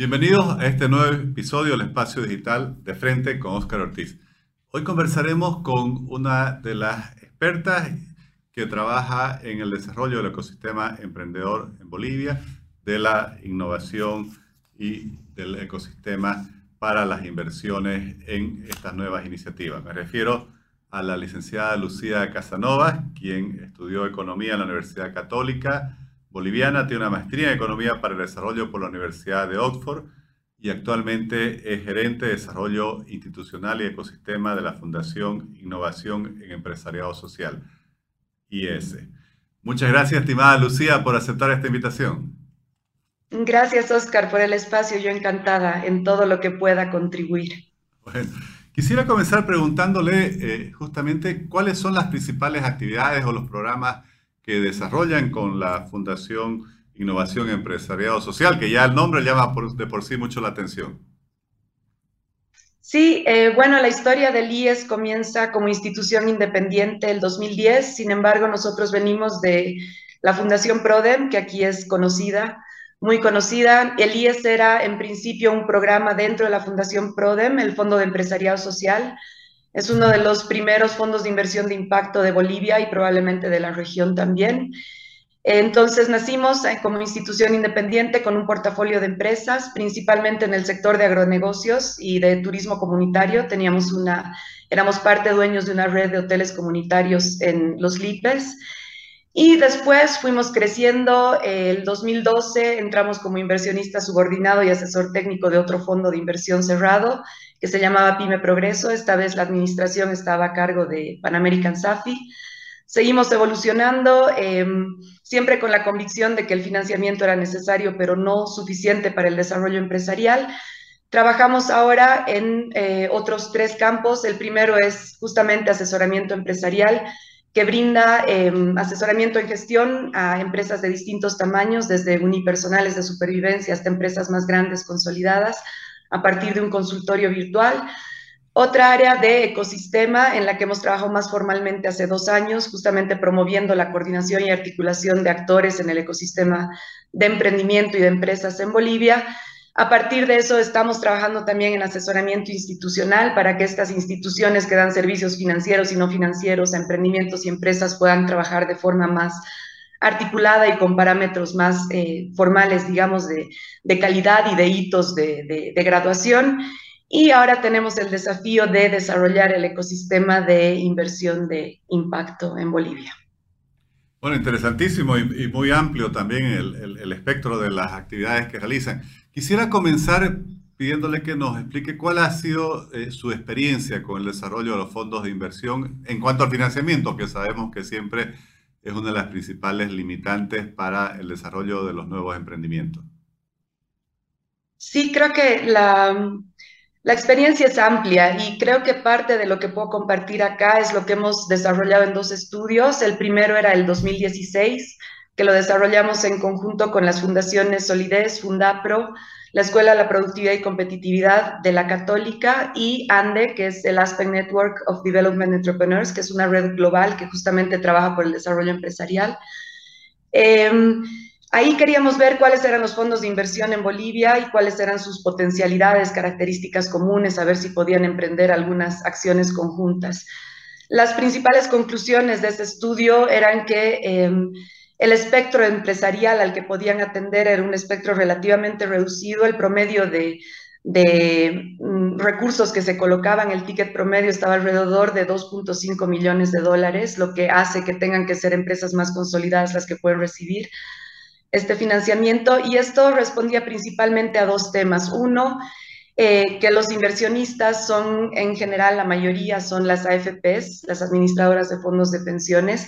Bienvenidos a este nuevo episodio del Espacio Digital de Frente con Óscar Ortiz. Hoy conversaremos con una de las expertas que trabaja en el desarrollo del ecosistema emprendedor en Bolivia, de la innovación y del ecosistema para las inversiones en estas nuevas iniciativas. Me refiero a la licenciada Lucía Casanova, quien estudió economía en la Universidad Católica Boliviana, tiene una maestría en economía para el desarrollo por la Universidad de Oxford y actualmente es gerente de desarrollo institucional y ecosistema de la Fundación Innovación en Empresariado Social, IES. Muchas gracias, estimada Lucía, por aceptar esta invitación. Gracias, Oscar, por el espacio. Yo encantada en todo lo que pueda contribuir. Bueno, quisiera comenzar preguntándole eh, justamente cuáles son las principales actividades o los programas que desarrollan con la Fundación Innovación Empresariado Social, que ya el nombre llama de por sí mucho la atención. Sí, eh, bueno, la historia del IES comienza como institución independiente el 2010, sin embargo, nosotros venimos de la Fundación PRODEM, que aquí es conocida muy conocida. El IES era en principio un programa dentro de la Fundación PRODEM, el Fondo de Empresariado Social. Es uno de los primeros fondos de inversión de impacto de Bolivia y probablemente de la región también. Entonces nacimos eh, como institución independiente con un portafolio de empresas, principalmente en el sector de agronegocios y de turismo comunitario. Teníamos una, éramos parte dueños de una red de hoteles comunitarios en los Lipes y después fuimos creciendo. El 2012 entramos como inversionista subordinado y asesor técnico de otro fondo de inversión cerrado que se llamaba Pyme Progreso. Esta vez la administración estaba a cargo de Pan American Safi. Seguimos evolucionando, em, siempre con la convicción de que el financiamiento era necesario, pero no suficiente para el desarrollo empresarial. Trabajamos ahora en eh, otros tres campos. El primero es justamente asesoramiento empresarial que brinda em, asesoramiento en gestión a empresas de distintos tamaños, desde unipersonales de supervivencia hasta empresas más grandes consolidadas, a partir de un consultorio virtual. Otra área de ecosistema en la que hemos trabajado más formalmente hace dos años, justamente promoviendo la coordinación y articulación de actores en el ecosistema de emprendimiento y de empresas en Bolivia, a partir de eso estamos trabajando también en asesoramiento institucional para que estas instituciones que dan servicios financieros y no financieros a emprendimientos y empresas puedan trabajar de forma más articulada y con parámetros más eh, formales, digamos, de, calidad y de hitos de, de graduación. Y ahora tenemos el desafío de desarrollar el ecosistema de inversión de impacto en Bolivia. Bueno, interesantísimo y, muy amplio también el, espectro de las actividades que realizan. Quisiera comenzar pidiéndole que nos explique cuál ha sido eh, su experiencia con el desarrollo de los fondos de inversión en cuanto al financiamiento, que sabemos que siempre es una de las principales limitantes para el desarrollo de los nuevos emprendimientos. Sí, creo que la, la experiencia es amplia y creo que parte de lo que puedo compartir acá es lo que hemos desarrollado en dos estudios. El primero era el 2016, que lo desarrollamos en conjunto con las fundaciones Solidez, Fundapro, la Escuela de la Productividad y Competitividad de la Católica y ANDE, que es el Aspen Network of Development Entrepreneurs, que es una red global que justamente trabaja por el desarrollo empresarial. Em, Ahí queríamos ver cuáles eran los fondos de inversión en Bolivia y cuáles eran sus potencialidades, características comunes, a ver si podían emprender algunas acciones conjuntas. Las principales conclusiones de este estudio eran que em, el espectro empresarial al que podían atender era un espectro relativamente reducido, el promedio de, mm, recursos que se colocaban, el ticket promedio estaba alrededor de 2.5 millones de dólares, lo que hace que tengan que ser empresas más consolidadas las que pueden recibir este financiamiento y esto respondía principalmente a dos temas. Uno, eh, que los inversionistas son, en general, la mayoría son las AFPs, las administradoras de fondos de pensiones,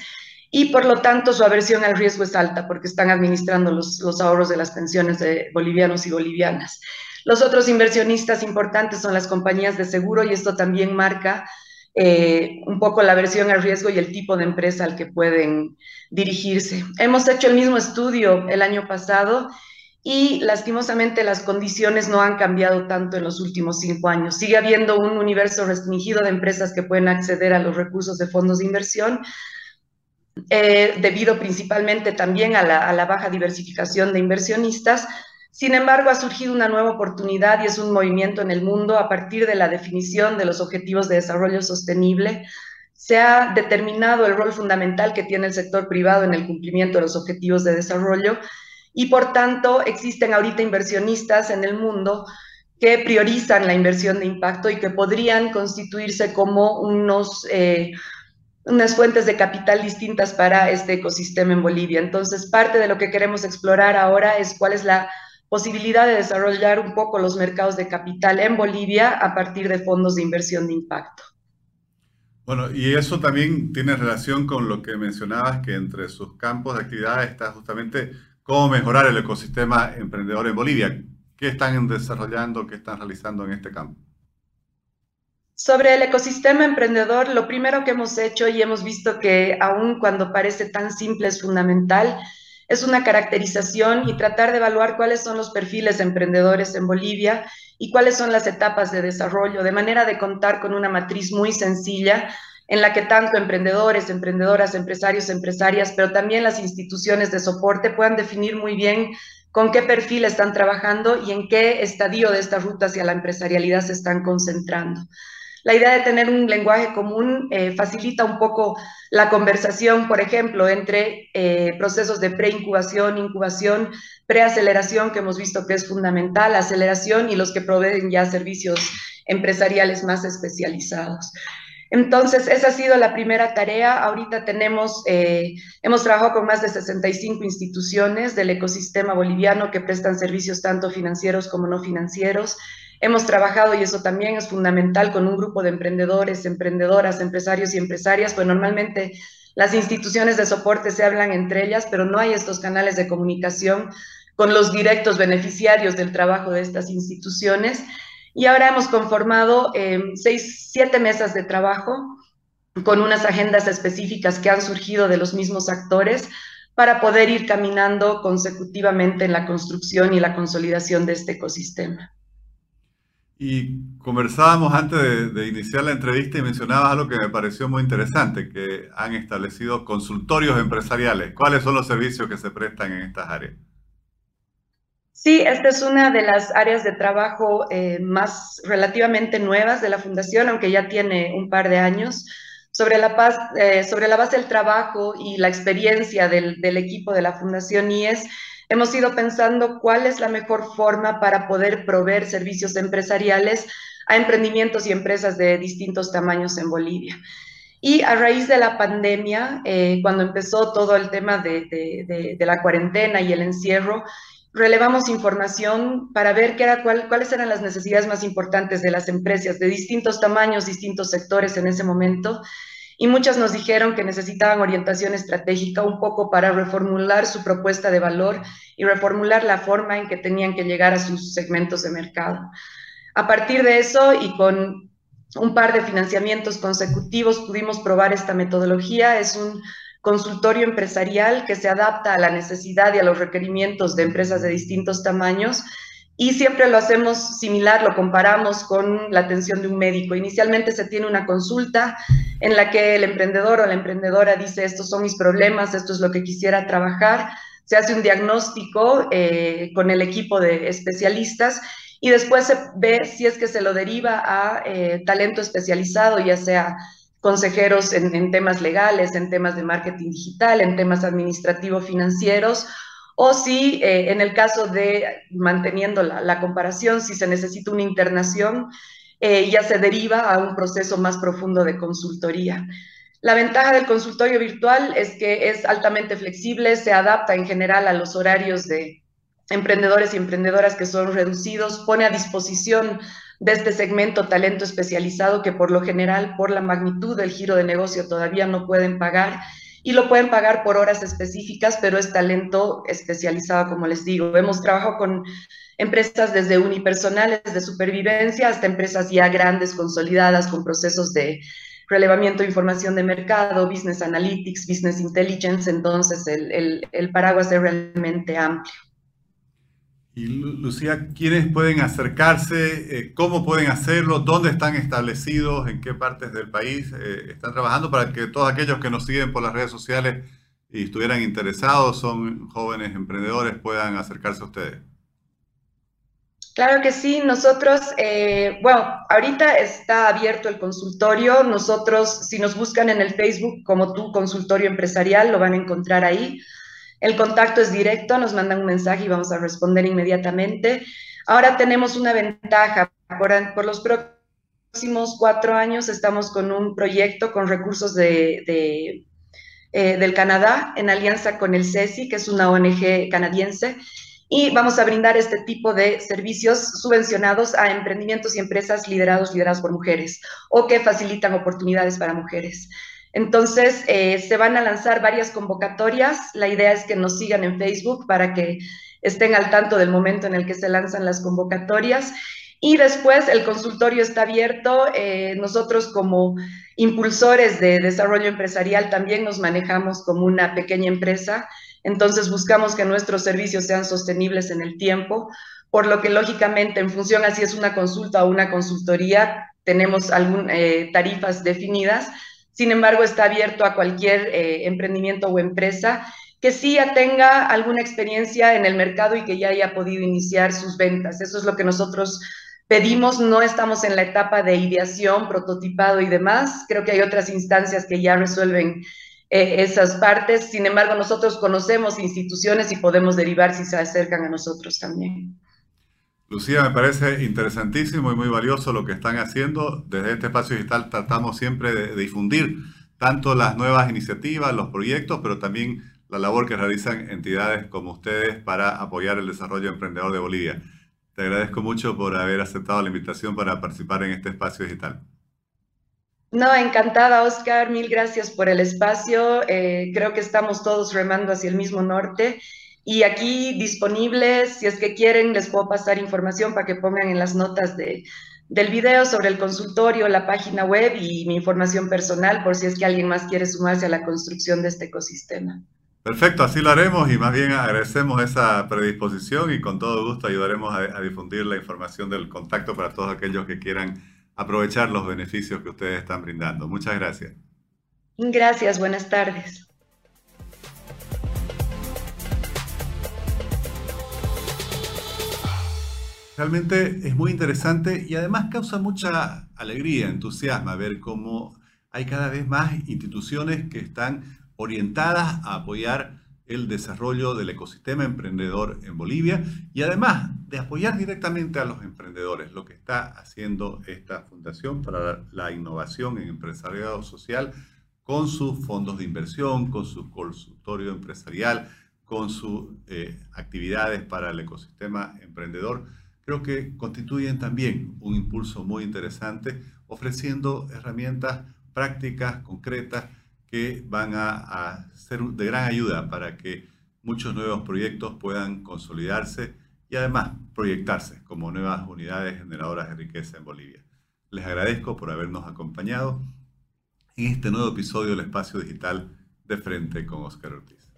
y por lo tanto su aversión al riesgo es alta porque están administrando los, los ahorros de las pensiones de bolivianos y bolivianas. Los otros inversionistas importantes son las compañías de seguro y esto también marca eh, un poco la versión al riesgo y el tipo de empresa al que pueden dirigirse. Hemos hecho el mismo estudio el año pasado y lastimosamente las condiciones no han cambiado tanto en los últimos cinco años. Sigue habiendo un universo restringido de empresas que pueden acceder a los recursos de fondos de inversión, eh, debido principalmente también a la, a la baja diversificación de inversionistas, Sin embargo, ha surgido una nueva oportunidad y es un movimiento en el mundo a partir de la definición de los objetivos de desarrollo sostenible. Se ha determinado el rol fundamental que tiene el sector privado en el cumplimiento de los objetivos de desarrollo y por tanto existen ahorita inversionistas en el mundo que priorizan la inversión de impacto y que podrían constituirse como unos, eh, unas fuentes de capital distintas para este ecosistema en Bolivia. Entonces, parte de lo que queremos explorar ahora es cuál es la posibilidad de desarrollar un poco los mercados de capital en Bolivia a partir de fondos de inversión de impacto. Bueno, y eso también tiene relación con lo que mencionabas, que entre sus campos de actividad está justamente cómo mejorar el ecosistema emprendedor en Bolivia. ¿Qué están desarrollando, qué están realizando en este campo? Sobre el ecosistema emprendedor, lo primero que hemos hecho y hemos visto que aun cuando parece tan simple es fundamental, es una caracterización y tratar de evaluar cuáles son los perfiles emprendedores en Bolivia y cuáles son las etapas de desarrollo, de manera de contar con una matriz muy sencilla en la que tanto emprendedores, emprendedoras, empresarios, empresarias, pero también las instituciones de soporte puedan definir muy bien con qué perfil están trabajando y en qué estadio de esta ruta hacia la empresarialidad se están concentrando. La idea de tener un lenguaje común eh, facilita un poco la conversación, por ejemplo, entre eh, procesos de preincubación, incubación, preaceleración, que hemos visto que es fundamental, aceleración y los que proveen ya servicios empresariales más especializados. Entonces, esa ha sido la primera tarea. Ahorita tenemos, eh, hemos trabajado con más de 65 instituciones del ecosistema boliviano que prestan servicios tanto financieros como no financieros. Hemos trabajado, y eso también es fundamental, con un grupo de emprendedores, emprendedoras, empresarios y empresarias, pues normalmente las instituciones de soporte se hablan entre ellas, pero no hay estos canales de comunicación con los directos beneficiarios del trabajo de estas instituciones. Y ahora hemos conformado eh, seis, siete mesas de trabajo con unas agendas específicas que han surgido de los mismos actores para poder ir caminando consecutivamente en la construcción y la consolidación de este ecosistema. Y conversábamos antes de, iniciar la entrevista y mencionabas algo que me pareció muy interesante, que han establecido consultorios empresariales. ¿Cuáles son los servicios que se prestan en estas áreas? Sí, esta es una de las áreas de trabajo eh, más relativamente nuevas de la Fundación, aunque ya tiene un par de años. Sobre la, paz, eh, sobre la base del trabajo y la experiencia del, del equipo de la Fundación IES, hemos ido pensando cuál es la mejor forma para poder proveer servicios empresariales a emprendimientos y empresas de distintos tamaños en Bolivia. Y a raíz de la pandemia, eh, cuando empezó todo el tema de, la cuarentena y el encierro, relevamos información para ver qué era, cuáles eran las necesidades más importantes de las empresas de distintos tamaños, distintos sectores en ese momento y muchas nos dijeron que necesitaban orientación estratégica un poco para reformular su propuesta de valor y reformular la forma en que tenían que llegar a sus segmentos de mercado. A partir de eso y con un par de financiamientos consecutivos pudimos probar esta metodología. Es un consultorio empresarial que se adapta a la necesidad y a los requerimientos de empresas de distintos tamaños y siempre lo hacemos similar, lo comparamos con la atención de un médico. Inicialmente se tiene una consulta en la que el emprendedor o la emprendedora dice, estos son mis problemas, esto es lo que quisiera trabajar. Se hace un diagnóstico eh, con el equipo de especialistas y después se ve si es que se lo deriva a eh, talento especializado, ya sea consejeros en, en temas legales, en temas de marketing digital, en temas administrativos financieros o si eh, en el caso de, manteniendo la, comparación, si se necesita una internación, eh, ya se deriva a un proceso más profundo de consultoría. La ventaja del consultorio virtual es que es altamente flexible, se adapta en general a los horarios de emprendedores y emprendedoras que son reducidos, pone a disposición de este segmento talento especializado que por lo general, por la magnitud del giro de negocio, todavía no pueden pagar y lo pueden pagar por horas específicas, pero es talento especializado, como les digo. Hemos trabajado con empresas desde unipersonales de supervivencia hasta empresas ya grandes, consolidadas, con procesos de relevamiento de información de mercado, business analytics, business intelligence, entonces el, el, el paraguas es realmente amplio. Y Lucía, ¿quiénes pueden acercarse? Eh, ¿Cómo pueden hacerlo? ¿Dónde están establecidos? ¿En qué partes del país eh, están trabajando para que todos aquellos que nos siguen por las redes sociales y estuvieran interesados, son jóvenes emprendedores, puedan acercarse a ustedes? Claro que sí, nosotros, eh, bueno, ahorita está abierto el consultorio, nosotros, si nos buscan en el Facebook como tu consultorio empresarial, lo van a encontrar ahí. El contacto es directo, nos mandan un mensaje y vamos a responder inmediatamente. Ahora tenemos una ventaja, por, los próximos cuatro años estamos con un proyecto con recursos de, eh, del Canadá en alianza con el CESI, que es una ONG canadiense, y vamos a brindar este tipo de servicios subvencionados a emprendimientos y empresas liderados, lideradas por mujeres o que facilitan oportunidades para mujeres. Entonces, eh, se van a lanzar varias convocatorias. La idea es que nos sigan en Facebook para que estén al tanto del momento en el que se lanzan las convocatorias. Y después el consultorio está abierto. Eh, nosotros como impulsores de desarrollo empresarial también nos manejamos como una pequeña empresa entonces buscamos que nuestros servicios sean sostenibles en el tiempo, por lo que lógicamente en función a si es una consulta o una consultoría, tenemos algunas eh, tarifas definidas. Sin embargo, está abierto a cualquier eh, emprendimiento o empresa que sí ya tenga alguna experiencia en el mercado y que ya haya podido iniciar sus ventas. Eso es lo que nosotros pedimos. No estamos en la etapa de ideación, prototipado y demás. Creo que hay otras instancias que ya resuelven eh, esas partes. Sin embargo, nosotros conocemos instituciones y podemos derivar si se acercan a nosotros también. Lucía, me parece interesantísimo y muy valioso lo que están haciendo. Desde este espacio digital tratamos siempre de, difundir tanto las nuevas iniciativas, los proyectos, pero también la labor que realizan entidades como ustedes para apoyar el desarrollo emprendedor de Bolivia. Te agradezco mucho por haber aceptado la invitación para participar en este espacio digital. No, encantada, Oscar. Mil gracias por el espacio. Eh, creo que estamos todos remando hacia el mismo norte. Y aquí disponibles, si es que quieren, les puedo pasar información para que pongan en las notas de, del video sobre el consultorio, la página web y mi información personal por si es que alguien más quiere sumarse a la construcción de este ecosistema. Perfecto, así lo haremos y más bien agradecemos esa predisposición y con todo gusto ayudaremos a difundir la información del contacto para todos aquellos que quieran aprovechar los beneficios que ustedes están brindando. Muchas gracias. Gracias, buenas tardes. Realmente es muy interesante y además causa mucha alegría, entusiasmo ver cómo hay cada vez más instituciones que están orientadas a apoyar el desarrollo del ecosistema emprendedor en Bolivia y además de apoyar directamente a los emprendedores, lo que está haciendo esta Fundación para la Innovación en Empresariado Social con sus fondos de inversión, con su consultorio empresarial, con sus eh, actividades para el ecosistema emprendedor, creo que constituyen también un impulso muy interesante, ofreciendo herramientas prácticas, concretas, que van a, ser de gran ayuda para que muchos nuevos proyectos puedan consolidarse y además proyectarse como nuevas unidades generadoras de riqueza en Bolivia. Les agradezco por habernos acompañado en este nuevo episodio del Espacio Digital de Frente con Oscar Ortiz.